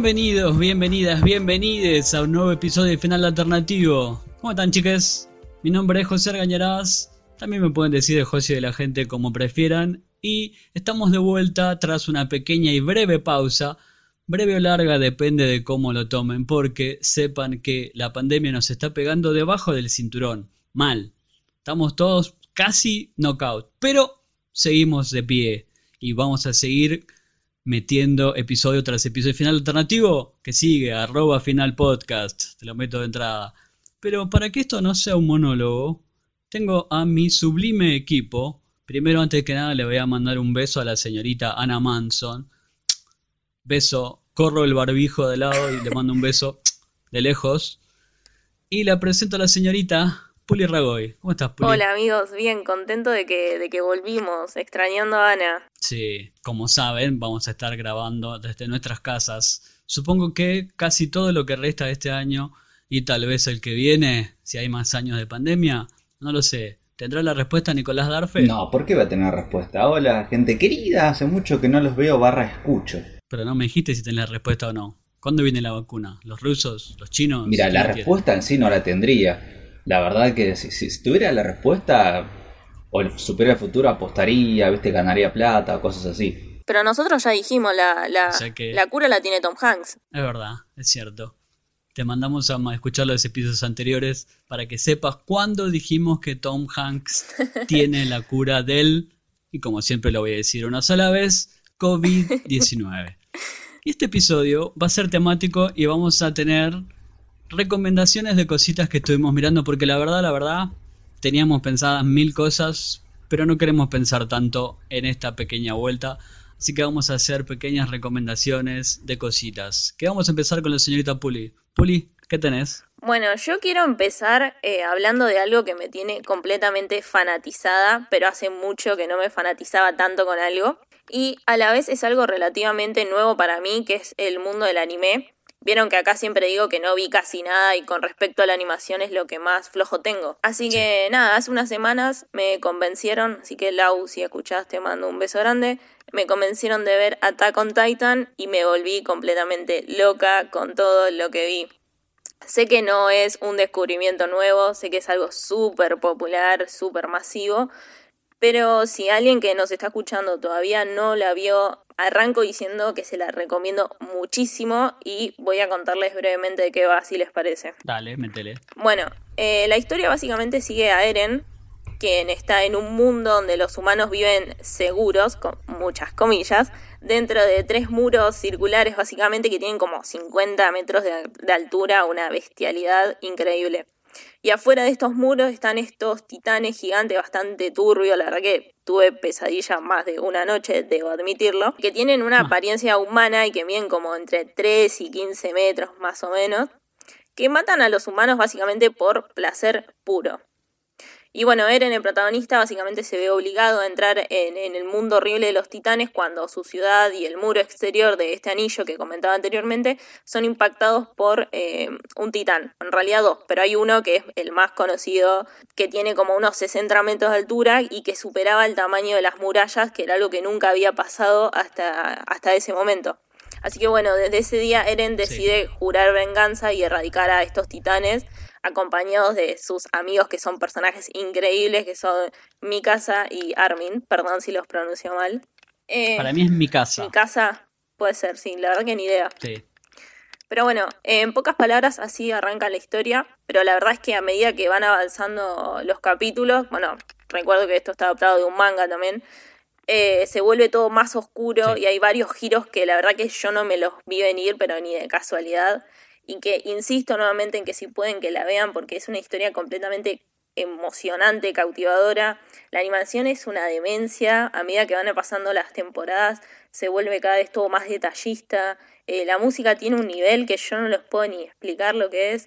Bienvenidos, bienvenidas, bienvenides a un nuevo episodio de Final Alternativo. ¿Cómo están, chicas? Mi nombre es José Argañarás. También me pueden decir de José de la gente como prefieran. Y estamos de vuelta tras una pequeña y breve pausa. Breve o larga depende de cómo lo tomen, porque sepan que la pandemia nos está pegando debajo del cinturón. Mal. Estamos todos casi knockout. Pero seguimos de pie. Y vamos a seguir metiendo episodio tras episodio final alternativo que sigue, arroba final podcast, te lo meto de entrada. Pero para que esto no sea un monólogo, tengo a mi sublime equipo. Primero, antes que nada, le voy a mandar un beso a la señorita Ana Manson. Beso, corro el barbijo de lado y le mando un beso de lejos. Y la presento a la señorita Puli Ragoy. ¿Cómo estás, Puli? Hola amigos, bien, contento de que, de que volvimos, extrañando a Ana. Sí, como saben, vamos a estar grabando desde nuestras casas. Supongo que casi todo lo que resta de este año y tal vez el que viene, si hay más años de pandemia, no lo sé. ¿Tendrá la respuesta Nicolás Darfe? No, ¿por qué va a tener respuesta? Hola, gente querida, hace mucho que no los veo barra escucho. Pero no me dijiste si tenés la respuesta o no. ¿Cuándo viene la vacuna? ¿Los rusos? ¿Los chinos? Mira, la respuesta en sí no la tendría la verdad que si, tuviera la respuesta o el Superior al Futuro apostaría, viste, ganaría plata, cosas así. Pero nosotros ya dijimos, la, la, la cura la tiene Tom Hanks. Es verdad, es cierto. Te mandamos a escuchar los episodios anteriores para que sepas cuándo dijimos que Tom Hanks tiene la cura del, y como siempre lo voy a decir una sola vez, COVID-19. Y este episodio va a ser temático y vamos a tener recomendaciones de cositas que estuvimos mirando, porque la verdad, la verdad, teníamos pensadas mil cosas, pero no queremos pensar tanto en esta pequeña vuelta. Así que vamos a hacer pequeñas recomendaciones de cositas. Que vamos a empezar con la señorita Puli. Puli, ¿qué tenés? Bueno, yo quiero empezar eh, hablando de algo que me tiene completamente fanatizada, pero hace mucho que no me fanatizaba tanto con algo. Y a la vez es algo relativamente nuevo para mí, que es el mundo del anime. Vieron que acá siempre digo que no vi casi nada y con respecto a la animación es lo que más flojo tengo. Así que nada, hace unas semanas me convencieron, así que Lau, si escuchaste, mando un beso grande. Me convencieron de ver Attack on Titan y me volví completamente loca con todo lo que vi. Sé que no es un descubrimiento nuevo, sé que es algo súper popular, súper masivo, pero si alguien que nos está escuchando todavía no la vio, arranco diciendo que se la recomiendo muchísimo y voy a contarles brevemente de qué va, si les parece. Dale, métele. Bueno, eh, la historia básicamente sigue a Eren, quien está en un mundo donde los humanos viven seguros, con muchas comillas, dentro de tres muros circulares básicamente que tienen como 50 metros de altura, una bestialidad increíble. Y afuera de estos muros están estos titanes gigantes bastante turbios, la verdad que tuve pesadilla más de una noche, debo admitirlo, que tienen una ah. apariencia humana y que miden como entre 3 y 15 metros más o menos, que matan a los humanos básicamente por placer puro. Y bueno, Eren, el protagonista, básicamente se ve obligado a entrar en, el mundo horrible de los titanes cuando su ciudad y el muro exterior de este anillo que comentaba anteriormente son impactados por eh, un titán. En realidad dos, pero hay uno que es el más conocido, que tiene como unos 60 metros de altura y que superaba el tamaño de las murallas, que era algo que nunca había pasado hasta, hasta ese momento. Así que bueno, desde ese día Eren decide jurar venganza y erradicar a estos titanes acompañados de sus amigos que son personajes increíbles, que son Mikasa y Armin, perdón si los pronuncio mal. Eh, Para mí es Mikasa. Mikasa puede ser, sí, la verdad que ni idea. Sí. Pero bueno, en pocas palabras así arranca la historia, pero la verdad es que a medida que van avanzando los capítulos, bueno, recuerdo que esto está adaptado de un manga también, eh, se vuelve todo más oscuro y hay varios giros que la verdad que yo no me los vi venir, pero ni de casualidad y que insisto nuevamente en que si pueden que la vean porque es una historia completamente emocionante, cautivadora. La animación es una demencia, a medida que van pasando las temporadas se vuelve cada vez todo más detallista, eh, la música tiene un nivel que yo no les puedo ni explicar lo que es.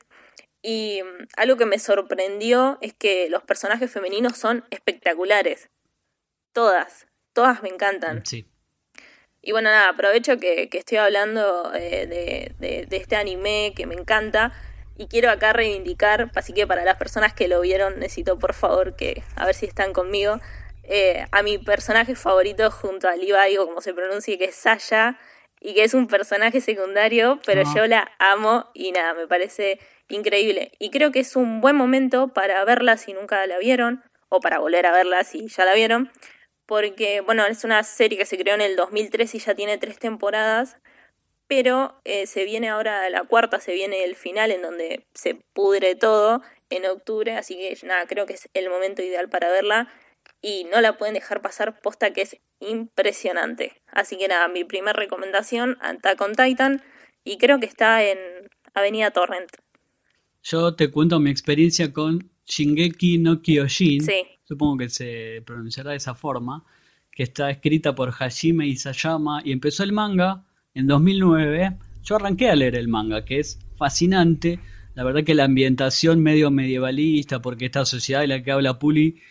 Y mm, algo que me sorprendió es que los personajes femeninos son espectaculares. Todas, todas me encantan. Sí. Y bueno, nada, aprovecho que, estoy hablando eh, de, este anime que me encanta y quiero acá reivindicar, así que para las personas que lo vieron necesito por favor que, a ver si están conmigo, eh, a mi personaje favorito junto a Levi o como se pronuncie, que es Sasha. y que es un personaje secundario, pero yo la amo y nada, me parece increíble. Y creo que es un buen momento para verla si nunca la vieron, o para volver a verla si ya la vieron, porque, bueno, es una serie que se creó en el 2003 y ya tiene tres temporadas, pero eh, se viene ahora la cuarta, se viene el final en donde se pudre todo en octubre, así que nada, creo que es el momento ideal para verla y no la pueden dejar pasar posta que es impresionante. Así que nada, mi primera recomendación, Attack on Titan, y creo que está en Avenida Torrent. Yo te cuento mi experiencia con Shingeki no Kyojin, supongo que se pronunciará de esa forma, que está escrita por Hajime Isayama y empezó el manga en 2009. Yo arranqué a leer el manga, que es fascinante. La verdad que la ambientación medio medievalista, porque esta sociedad de la que habla Puli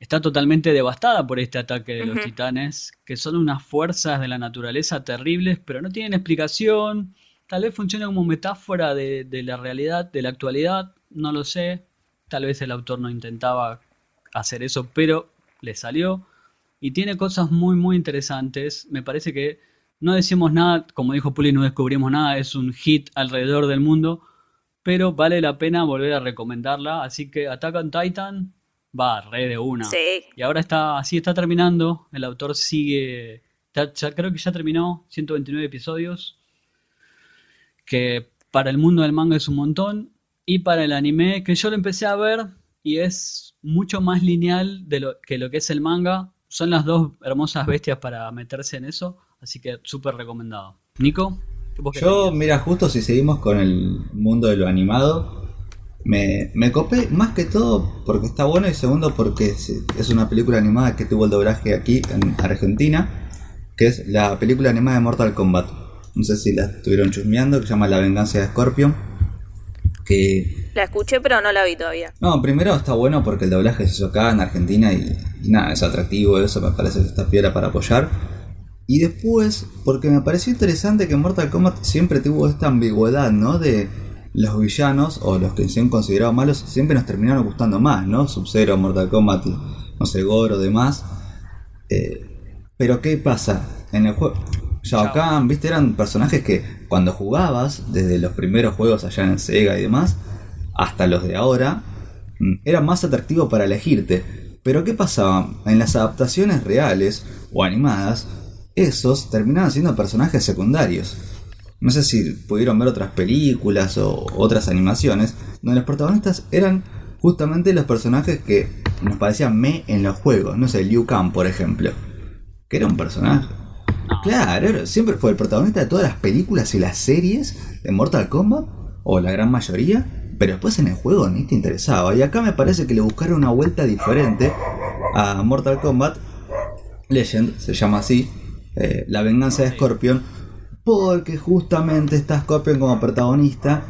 está totalmente devastada por este ataque de los titanes, que son unas fuerzas de la naturaleza terribles, pero no tienen explicación. Tal vez funciona como metáfora de, de la realidad, de la actualidad, no lo sé. Tal vez el autor no intentaba hacer eso, pero le salió. Y tiene cosas muy, muy interesantes. Me parece que no decimos nada, como dijo Puli, no descubrimos nada, es un hit alrededor del mundo, pero vale la pena volver a recomendarla. Así que Attack on Titan va re de una. Sí. Y ahora está, así está terminando. El autor sigue, ya, creo que ya terminó 129 episodios. Que para el mundo del manga es un montón. Y para el anime, que yo lo empecé a ver y es mucho más lineal de lo, que lo que es el manga. Son las dos hermosas bestias para meterse en eso. Así que súper recomendado. Nico. Yo, mira, justo si seguimos con el mundo de lo animado, me, me copé más que todo porque está bueno y segundo porque es, una película animada que tuvo el doblaje aquí en Argentina, que es la película animada de Mortal Kombat. No sé si la estuvieron chusmeando, que se llama La venganza de Scorpion. Que... La escuché pero no la vi todavía. No, primero está bueno porque el doblaje se hizo acá en Argentina y, nada, es atractivo, eso me parece que está piedra para apoyar. Y después, porque me pareció interesante que Mortal Kombat siempre tuvo esta ambigüedad, ¿no? De los villanos o los que se han considerado malos siempre nos terminaron gustando más, ¿no? Sub-Zero, Mortal Kombat, no sé, Goro, demás. Eh, pero ¿qué pasa? En el juego... Shao Kahn, viste, eran personajes que cuando jugabas, desde los primeros juegos allá en Sega y demás, hasta los de ahora, mm, eran más atractivos para elegirte. Pero ¿qué pasaba? En las adaptaciones reales o animadas, esos terminaban siendo personajes secundarios. No sé si pudieron ver otras películas o otras animaciones, donde los protagonistas eran justamente los personajes que nos parecían me en los juegos. No sé, Liu Kang, por ejemplo. Que era un personaje. Claro, siempre fue el protagonista de todas las películas y las series de Mortal Kombat, o la gran mayoría, pero después en el juego ni te interesaba. Y acá me parece que le buscaron una vuelta diferente a Mortal Kombat. Legend, se llama así, eh, La venganza de Scorpion, porque justamente está Scorpion como protagonista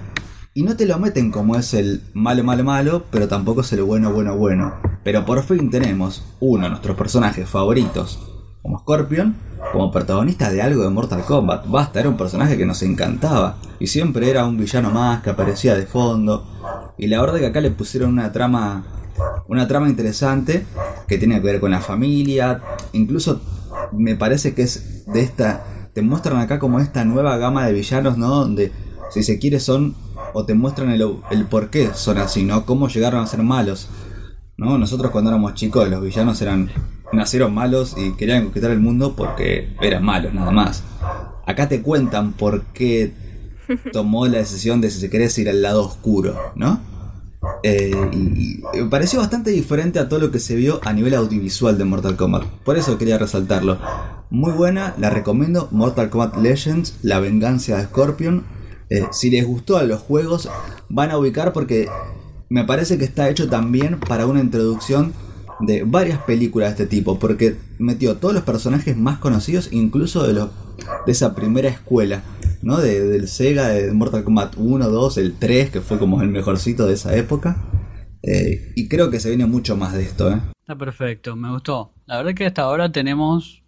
y no te lo meten como es el malo, malo, malo, pero tampoco es el bueno, bueno, bueno. Pero por fin tenemos uno de nuestros personajes favoritos, como Scorpion, como protagonista de algo de Mortal Kombat. Basta, era un personaje que nos encantaba. Y siempre era un villano más que aparecía de fondo. Y la verdad que acá le pusieron una trama. Una trama interesante que tiene que ver con la familia. Incluso me parece que es de esta te muestran acá como esta nueva gama de villanos, ¿no? Donde, si se quiere, son, o te muestran el, el por qué son así, ¿no? Cómo llegaron a ser malos, ¿no? Nosotros cuando éramos chicos, los villanos eran, nacieron malos y querían conquistar el mundo porque eran malos, nada más. Acá te cuentan por qué tomó la decisión de, si se quiere, ir al lado oscuro, ¿no? Eh, y, me pareció bastante diferente a todo lo que se vio a nivel audiovisual de Mortal Kombat. Por eso quería resaltarlo. Muy buena, la recomiendo. Mortal Kombat Legends, La venganza de Scorpion. Eh, si les gustó a los juegos, van a ubicar porque me parece que está hecho también para una introducción de varias películas de este tipo. Porque metió todos los personajes más conocidos, incluso de, los, de esa primera escuela. ¿no? De, del Sega, de Mortal Kombat 1, 2, el 3, que fue como el mejorcito de esa época. Eh, y creo que se viene mucho más de esto. ¿eh? Está perfecto, me gustó. La verdad que hasta ahora tenemos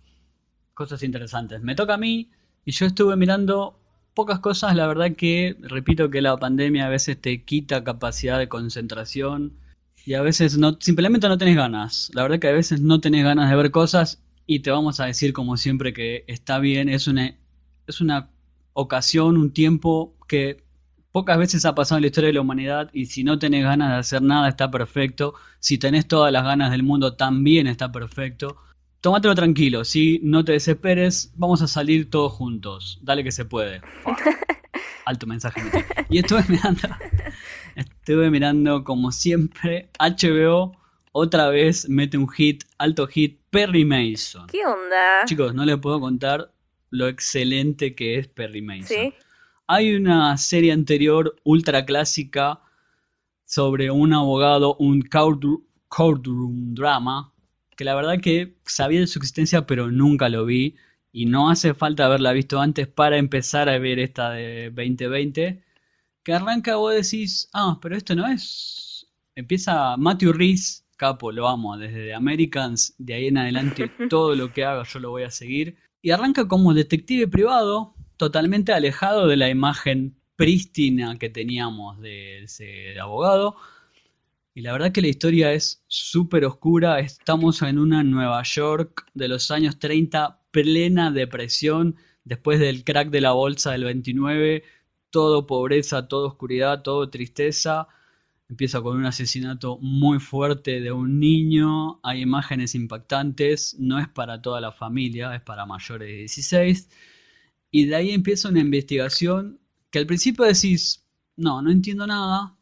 cosas interesantes. Me toca a mí y yo estuve mirando pocas cosas. La verdad que, repito que la pandemia a veces te quita capacidad de concentración y a veces no, simplemente no tenés ganas. La verdad que a veces no tenés ganas de ver cosas y te vamos a decir como siempre que está bien, es una es una ocasión, un tiempo que pocas veces ha pasado en la historia de la humanidad y si no tenés ganas de hacer nada está perfecto, si tenés todas las ganas del mundo también está perfecto. Tómatelo tranquilo, si no te desesperes, vamos a salir todos juntos, dale que se puede. Alto mensaje. Y estuve mirando, estuve mirando como siempre HBO otra vez mete un hit, alto hit, Perry Mason. ¿Qué onda? Chicos, no les puedo contar lo excelente que es Perry Mason. Hay una serie anterior ultra clásica sobre un abogado, un courtroom drama, que la verdad que sabía de su existencia pero nunca lo vi y no hace falta haberla visto antes para empezar a ver esta de 2020, que arranca vos decís, ah, pero esto no es... Empieza Matthew Reese, capo, lo amo, desde Americans, de ahí en adelante todo lo que haga yo lo voy a seguir. Y arranca como detective privado, totalmente alejado de la imagen prístina que teníamos de ese abogado. Y la verdad que la historia es súper oscura. Estamos en una Nueva York de los años 30, plena depresión, después del crack de la bolsa del 29, todo pobreza, todo oscuridad, todo tristeza. Empieza con un asesinato muy fuerte de un niño, hay imágenes impactantes, no es para toda la familia, es para mayores de 16. Y de ahí empieza una investigación que al principio decís, no, no entiendo nada,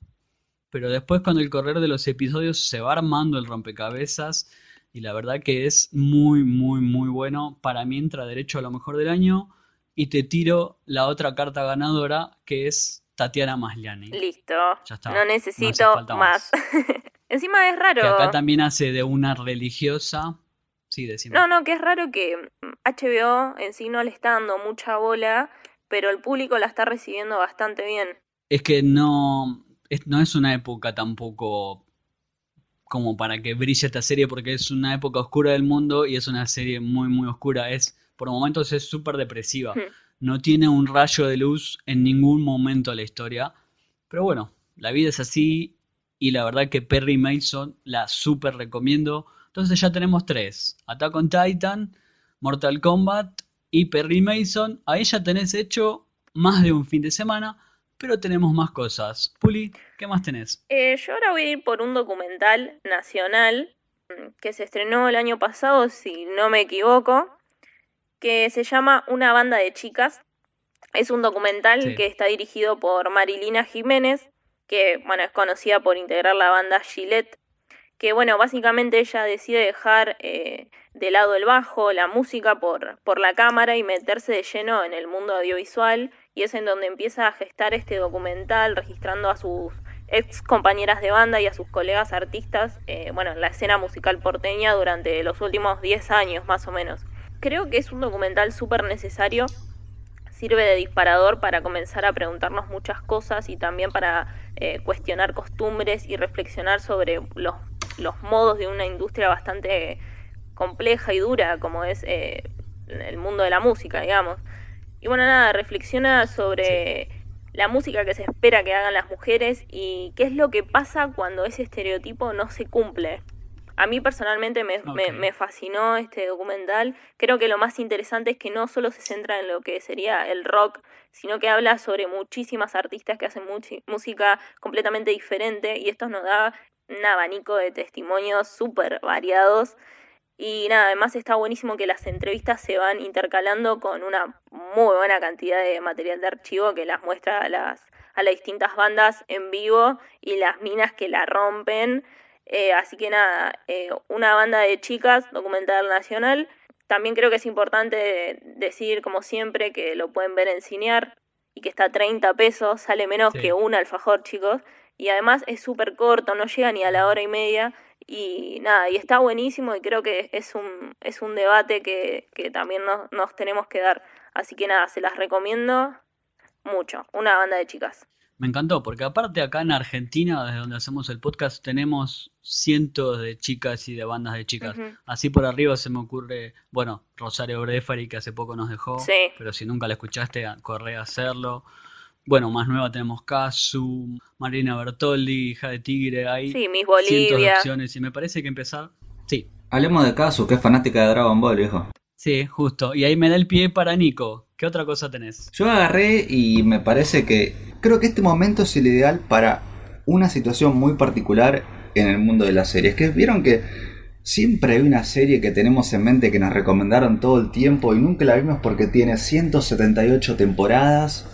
pero después con el correr de los episodios se va armando el rompecabezas y la verdad que es muy, muy, muy bueno. Para mí entra derecho a lo mejor del año y te tiro la otra carta ganadora que es Tatiana Masliani. Listo. No necesito más. Encima es raro. Que acá también hace de una religiosa. Sí, decime. No, no, que es raro que HBO en sí no le está dando mucha bola, pero el público la está recibiendo bastante bien. Es que no, no es una época tampoco como para que brille esta serie porque es una época oscura del mundo y es una serie muy muy oscura. Es por momentos es súper depresiva. Hmm no tiene un rayo de luz en ningún momento de la historia. Pero bueno, la vida es así y la verdad que Perry Mason la super recomiendo. Entonces ya tenemos tres. Attack on Titan, Mortal Kombat y Perry Mason. Ahí ya tenés hecho más de un fin de semana, pero tenemos más cosas. Puli, ¿qué más tenés? Eh, yo ahora voy a ir por un documental nacional mm, que se estrenó el año pasado, si no me equivoco, que se llama Una banda de chicas. Es un documental que está dirigido por Marilina Jiménez, que bueno, es conocida por integrar la banda Gillette, que bueno, básicamente ella decide dejar eh, de lado el bajo, la música por, por la cámara y meterse de lleno en el mundo audiovisual y es en donde empieza a gestar este documental registrando a sus ex compañeras de banda y a sus colegas artistas, eh, bueno, en la escena musical porteña durante los últimos 10 años más o menos. Creo que es un documental súper necesario, sirve de disparador para comenzar a preguntarnos muchas cosas y también para eh, cuestionar costumbres y reflexionar sobre los, los, modos de una industria bastante compleja y dura como es eh, el mundo de la música, digamos. Y bueno, nada, reflexiona sobre la música que se espera que hagan las mujeres y qué es lo que pasa cuando ese estereotipo no se cumple. A mí personalmente me, me, fascinó este documental. Creo que lo más interesante es que no solo se centra en lo que sería el rock, sino que habla sobre muchísimas artistas que hacen música completamente diferente y esto nos da un abanico de testimonios súper variados. Y nada, además está buenísimo que las entrevistas se van intercalando con una muy buena cantidad de material de archivo que las muestra a las, a las distintas bandas en vivo y las minas que la rompen. Eh, así que nada, eh, una banda de chicas, documental nacional. También creo que es importante decir, como siempre, que lo pueden ver en Cinear y que está a 30 pesos, sale menos que un alfajor, chicos. Y además es súper corto, no llega ni a la hora y media. Y nada, y está buenísimo y creo que es un, es un debate que, que también nos, nos tenemos que dar. Así que nada, se las recomiendo mucho. Una banda de chicas. Me encantó, porque aparte acá en Argentina, desde donde hacemos el podcast, tenemos cientos de chicas y de bandas de chicas. Así por arriba se me ocurre, bueno, Rosario Brefari, que hace poco nos dejó, pero si nunca la escuchaste, corre a hacerlo. Bueno, más nueva tenemos Casu, Marina Bertoldi, Hija de Tigre, hay sí, Miss Bolivia. cientos de opciones y me parece que empezar, sí. Hablemos de Casu, que es fanática de Dragon Ball, viejo. Sí, justo. Y ahí me da el pie para Nico. ¿Qué otra cosa tenés? Yo agarré y me parece que creo que este momento es el ideal para una situación muy particular en el mundo de las series. Que vieron que siempre hay una serie que tenemos en mente que nos recomendaron todo el tiempo y nunca la vimos porque tiene 178 temporadas.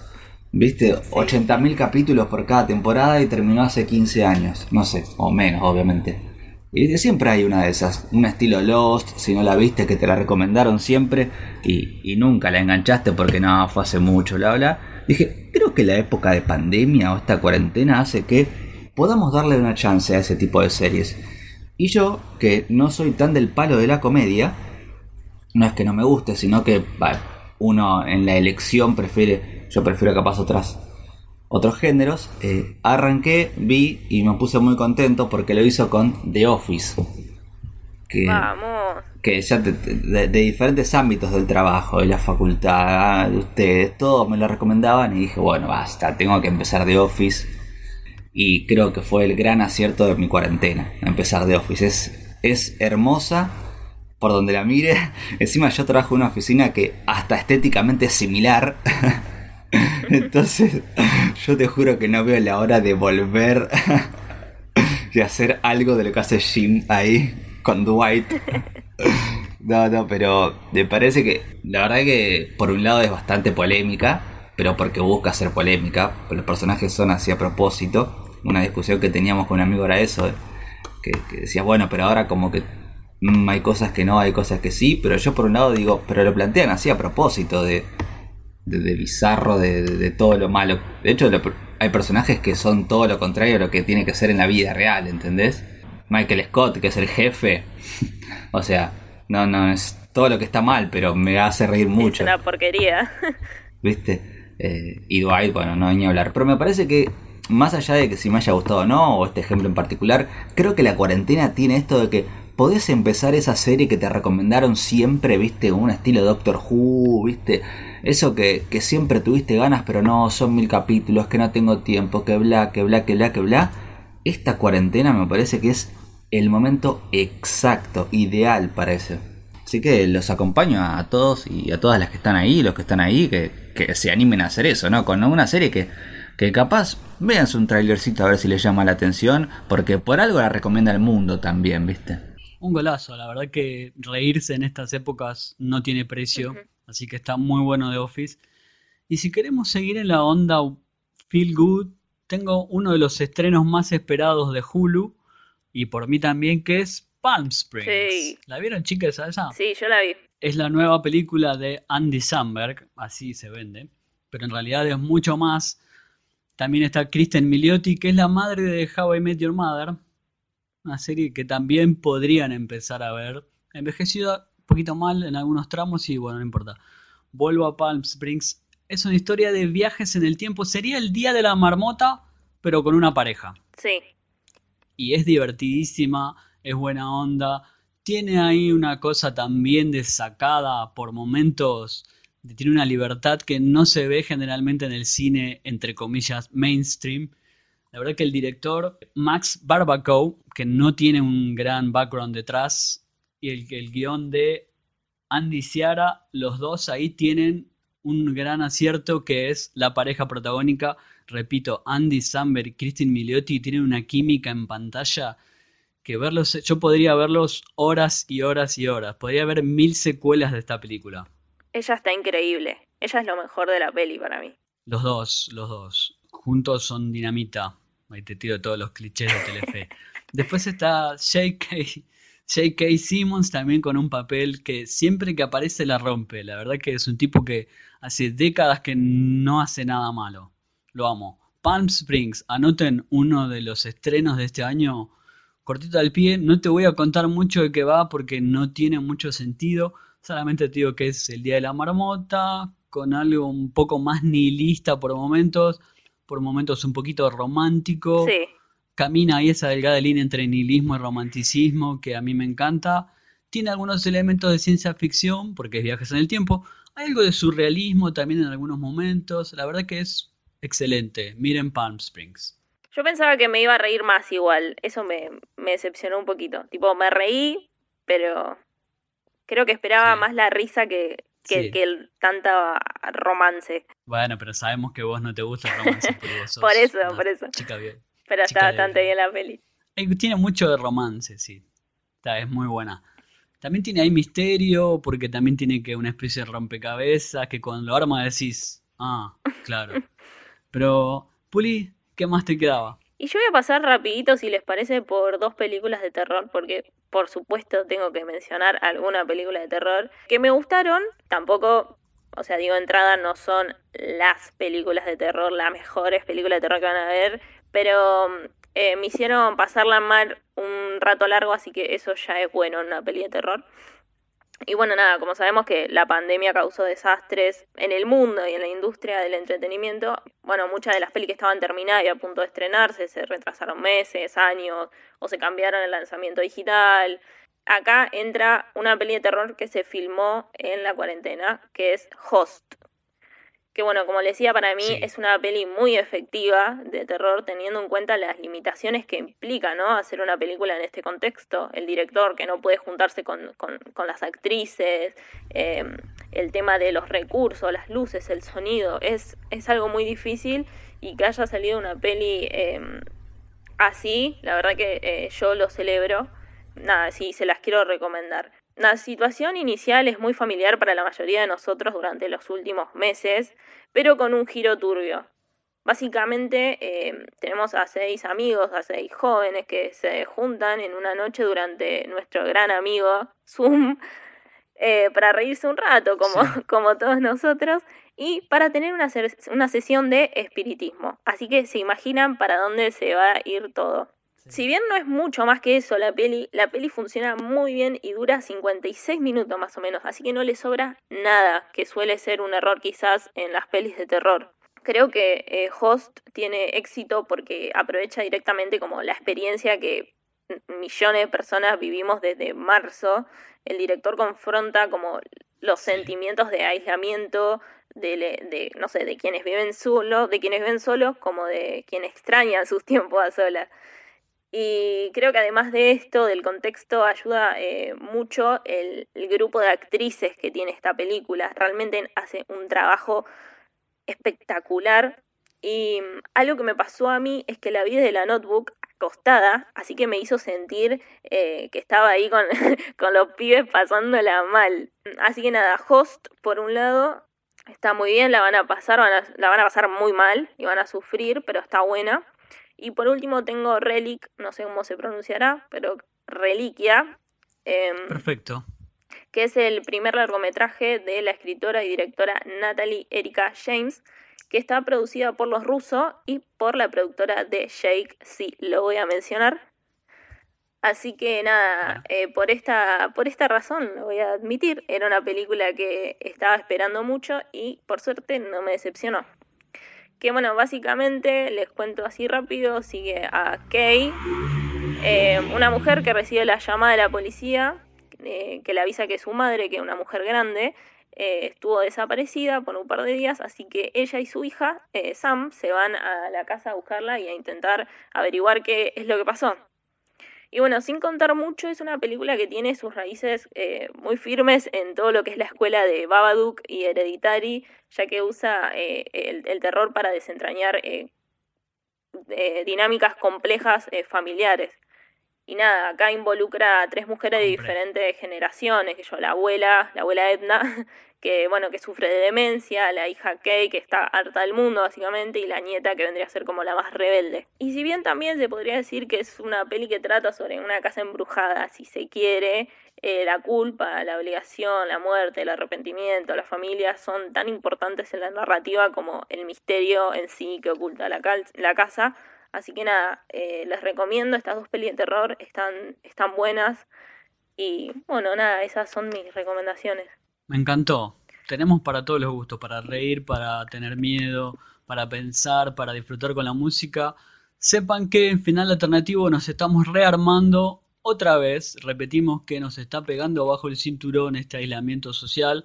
Viste, 80.000 capítulos por cada temporada y terminó hace 15 años. No sé, o menos, obviamente. Y siempre hay una de esas, un estilo Lost, si no la viste, que te la recomendaron siempre y, nunca la enganchaste porque no, fue hace mucho, bla, bla. Dije, creo que la época de pandemia o esta cuarentena hace que podamos darle una chance a ese tipo de series. Y yo, que no soy tan del palo de la comedia, no es que no me guste, sino que uno en la elección prefiere, yo prefiero capaz otras otros géneros, eh, arranqué, vi y me puse muy contento porque lo hizo con The Office. Que, Vamos. Que ya de, diferentes ámbitos del trabajo, de la facultad, de ustedes, todos me lo recomendaban y dije, bueno, basta, tengo que empezar The Office. Y creo que fue el gran acierto de mi cuarentena, empezar The Office. Es, es hermosa por donde la mire. Encima yo trabajo en una oficina que hasta estéticamente es similar. Entonces, yo te juro que no veo la hora de volver y hacer algo de lo que hace Jim ahí con Dwight. No, no, pero me parece que la verdad que por un lado es bastante polémica, pero porque busca ser polémica, los personajes son así a propósito. Una discusión que teníamos con un amigo era eso, que, que decías, bueno, pero ahora como que mm, hay cosas que no, hay cosas que sí, pero yo por un lado digo, pero lo plantean así a propósito de de, bizarro, de, todo lo malo. De hecho, hay personajes que son todo lo contrario a lo que tiene que ser en la vida real, ¿entendés? Michael Scott, que es el jefe. O sea, no, no, es todo lo que está mal, pero me hace reír mucho. Es una porquería. ¿Viste? Eh, y Dwight, bueno, no hay ni hablar. Pero me parece que, más allá de que si me haya gustado o no, o este ejemplo en particular, creo que la cuarentena tiene esto de que podés empezar esa serie que te recomendaron siempre, ¿viste? Un estilo Doctor Who, ¿viste? Eso que, siempre tuviste ganas, pero no, son mil capítulos, que no tengo tiempo, que bla, que bla, que bla, que bla. Esta cuarentena me parece que es el momento exacto, ideal para eso. Así que los acompaño a todos y a todas las que están ahí, los que están ahí, que, se animen a hacer eso, ¿no? Con una serie que, que capaz véanse un trailercito a ver si les llama la atención, porque por algo la recomienda el mundo también, ¿viste? Un golazo, la verdad que reírse en estas épocas no tiene precio. Así que está muy bueno de Office. Y si queremos seguir en la onda Feel Good, tengo uno de los estrenos más esperados de Hulu. Y por mí también, que es Palm Springs. ¿La vieron, chicas, esa? Sí, yo la vi. Es la nueva película de Andy Samberg, así se vende. Pero en realidad es mucho más. También está Kristen Milioti, que es la madre de How I Met Your Mother. Una serie que también podrían empezar a ver. Envejecida poquito mal en algunos tramos y bueno, no importa. Vuelvo a Palm Springs. Es una historia de viajes en el tiempo. Sería el día de la marmota, pero con una pareja. Sí. Y es divertidísima, es buena onda. Tiene ahí una cosa también desacada por momentos. Tiene una libertad que no se ve generalmente en el cine, entre comillas, mainstream. La verdad que el director, Max Barbacow, que no tiene un gran background detrás, y el, el guion de Andy Ciara, los dos ahí tienen un gran acierto que es la pareja protagónica. Repito, Andy Samberg y Christine Milioti tienen una química en pantalla que verlos, yo podría verlos horas y horas y horas. Podría ver mil secuelas de esta película. Ella está increíble. Ella es lo mejor de la peli para mí. Los dos, los dos. Juntos son dinamita. Ahí te tiro todos los clichés de Telefe. Después está J.K. J.K. Simmons también con un papel que siempre que aparece la rompe. La verdad que es un tipo que hace décadas que no hace nada malo. Lo amo. Palm Springs, anoten uno de los estrenos de este año. Cortito al pie, no te voy a contar mucho de qué va porque no tiene mucho sentido. Solamente te digo que es el Día de la Marmota, con algo un poco más nihilista por momentos, por momentos un poquito romántico. Sí camina ahí esa delgada línea entre nihilismo y romanticismo que a mí me encanta. Tiene algunos elementos de ciencia ficción, porque es viajes en el tiempo. Hay algo de surrealismo también en algunos momentos. La verdad que es excelente. Miren Palm Springs. Yo pensaba que me iba a reír más igual. Eso me, me decepcionó un poquito. Tipo, me reí, pero Creo que esperaba más la risa que, que, el tanta romance. Bueno, pero sabemos que vos no te gusta el romance por eso, por eso. Chica bien. Pero está bastante bien la peli. Tiene mucho de romance, sí. Está, es muy buena. También tiene ahí misterio, porque también tiene que una especie de rompecabezas que cuando lo arma decís, ah, claro. Pero, Puli, ¿qué más te quedaba? Y yo voy a pasar rapidito, si les parece, por dos películas de terror, porque por supuesto tengo que mencionar alguna película de terror que me gustaron, tampoco, o sea, digo, entrada no son las películas de terror, las mejores películas de terror que van a ver, pero eh, me hicieron pasarla mal un rato largo, así que eso ya es bueno en una peli de terror. Y bueno, nada, como sabemos que la pandemia causó desastres en el mundo y en la industria del entretenimiento, bueno, muchas de las pelis que estaban terminadas y a punto de estrenarse se retrasaron meses, años, o se cambiaron el lanzamiento digital. Acá entra una peli de terror que se filmó en la cuarentena, que es Host que bueno, como les decía, para mí es una peli muy efectiva de terror teniendo en cuenta las limitaciones que implica, ¿no? Hacer una película en este contexto, el director que no puede juntarse con, con, con las actrices, em, el tema de los recursos, las luces, el sonido, es, es algo muy difícil y que haya salido una peli em, así, la verdad que eh, yo lo celebro, nada, sí, se las quiero recomendar. La situación inicial es muy familiar para la mayoría de nosotros durante los últimos meses, pero con un giro turbio. Básicamente eh, tenemos a seis amigos, a seis jóvenes que se juntan en una noche durante nuestro gran amigo Zoom eh, para reírse un rato, como, como todos nosotros, y para tener una, una sesión de espiritismo. Así que se imaginan para dónde se va a ir todo. Si bien no es mucho más que eso la peli, la peli funciona muy bien y dura 56 minutos más o menos, así que no le sobra nada, que suele ser un error quizás en las pelis de terror. Creo que eh, Host tiene éxito porque aprovecha directamente como la experiencia que millones de personas vivimos desde marzo. El director confronta como los sentimientos de aislamiento, de, de, no sé, de quienes viven solos, de quienes viven solos como de quienes extrañan sus tiempos a solas. Y creo que además de esto, del contexto, ayuda eh, mucho el, grupo de actrices que tiene esta película. Realmente hace un trabajo espectacular. Y mm, algo que me pasó a mí es que la vi de la notebook acostada, así que me hizo sentir eh, que estaba ahí con, con los pibes pasándola mal. Así que nada, Host, por un lado, está muy bien, la van a pasar, la van a pasar muy mal y van a sufrir, pero está buena. Y por último tengo Relic, no sé cómo se pronunciará, pero Reliquia. Em, Perfecto. Que es el primer largometraje de la escritora y directora Natalie Erika James, que está producida por los rusos y por la productora de Shake, sí, lo voy a mencionar. Así que nada, eh, por, esta, por esta razón, lo voy a admitir, era una película que estaba esperando mucho y por suerte no me decepcionó que bueno, básicamente les cuento así rápido, sigue a Kay, eh, una mujer que recibe la llamada de la policía, eh, que le avisa que su madre, que es una mujer grande, eh, estuvo desaparecida por un par de días, así que ella y su hija, Sam, se van a la casa a buscarla y a intentar averiguar qué es lo que pasó. Y bueno, sin contar mucho, es una película que tiene sus raíces eh, muy firmes en todo lo que es la escuela de Babadook y Hereditary, ya que usa eh, el, terror para desentrañar eh, dinámicas complejas familiares. Y nada, acá involucra a tres mujeres de diferentes generaciones, que yo, la abuela, la abuela Edna, que bueno, que sufre de demencia, la hija Kay, que está harta del mundo básicamente, y la nieta que vendría a ser como la más rebelde. Y si bien también se podría decir que es una peli que trata sobre una casa embrujada, si se quiere, eh, la culpa, la obligación, la muerte, el arrepentimiento, la familia son tan importantes en la narrativa como el misterio en sí que oculta la, la casa. Así que nada, eh, les recomiendo estas dos pelis de terror, están, están buenas. Y bueno, nada, esas son mis recomendaciones. Me encantó. Tenemos para todos los gustos, para reír, para tener miedo, para pensar, para disfrutar con la música. Sepan que en final alternativo nos estamos rearmando otra vez. Repetimos que nos está pegando bajo el cinturón este aislamiento social,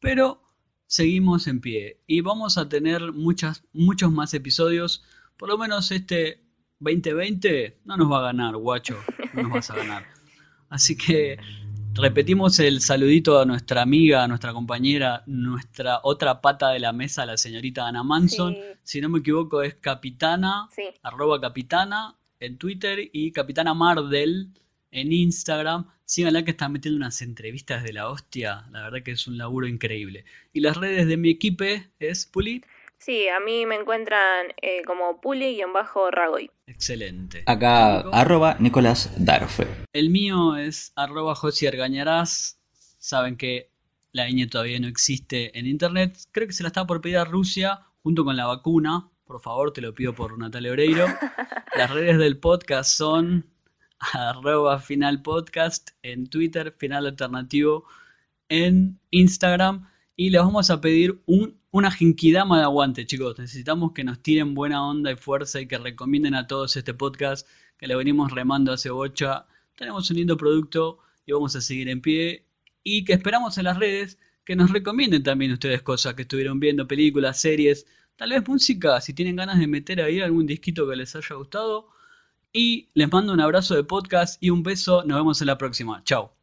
pero seguimos en pie y vamos a tener muchas, muchos más episodios. Por lo menos este 2020 no nos va a ganar, guacho. No nos vas a ganar. Así que Repetimos el saludito a nuestra amiga, a nuestra compañera, nuestra otra pata de la mesa, la señorita Ana Manson. Sí. Si no me equivoco, es capitana, Sí. arroba capitana en Twitter y capitana Mardel en Instagram. Síganla que está metiendo unas entrevistas de la hostia. La verdad que es un laburo increíble. Y las redes de mi equipo es Puli. Sí, a mí me encuentran eh, como Puli-Ragoy. Excelente. Acá, Nico. arroba Nicolás Darfe. El mío es arroba Josi Argañarás. Saben que la ñ todavía no existe en internet. Creo que se la está por pedir a Rusia junto con la vacuna. Por favor, te lo pido por Natalia Oreiro. Las redes del podcast son arroba final podcast en Twitter, final alternativo en Instagram. Y les vamos a pedir un, una jinkidama de aguante, chicos. Necesitamos que nos tiren buena onda y fuerza y que recomienden a todos este podcast que le venimos remando hace bocha. Tenemos un lindo producto y vamos a seguir en pie. Y que esperamos en las redes que nos recomienden también ustedes cosas que estuvieron viendo, películas, series, tal vez música, si tienen ganas de meter ahí algún disquito que les haya gustado. Y les mando un abrazo de podcast y un beso. Nos vemos en la próxima. Chao.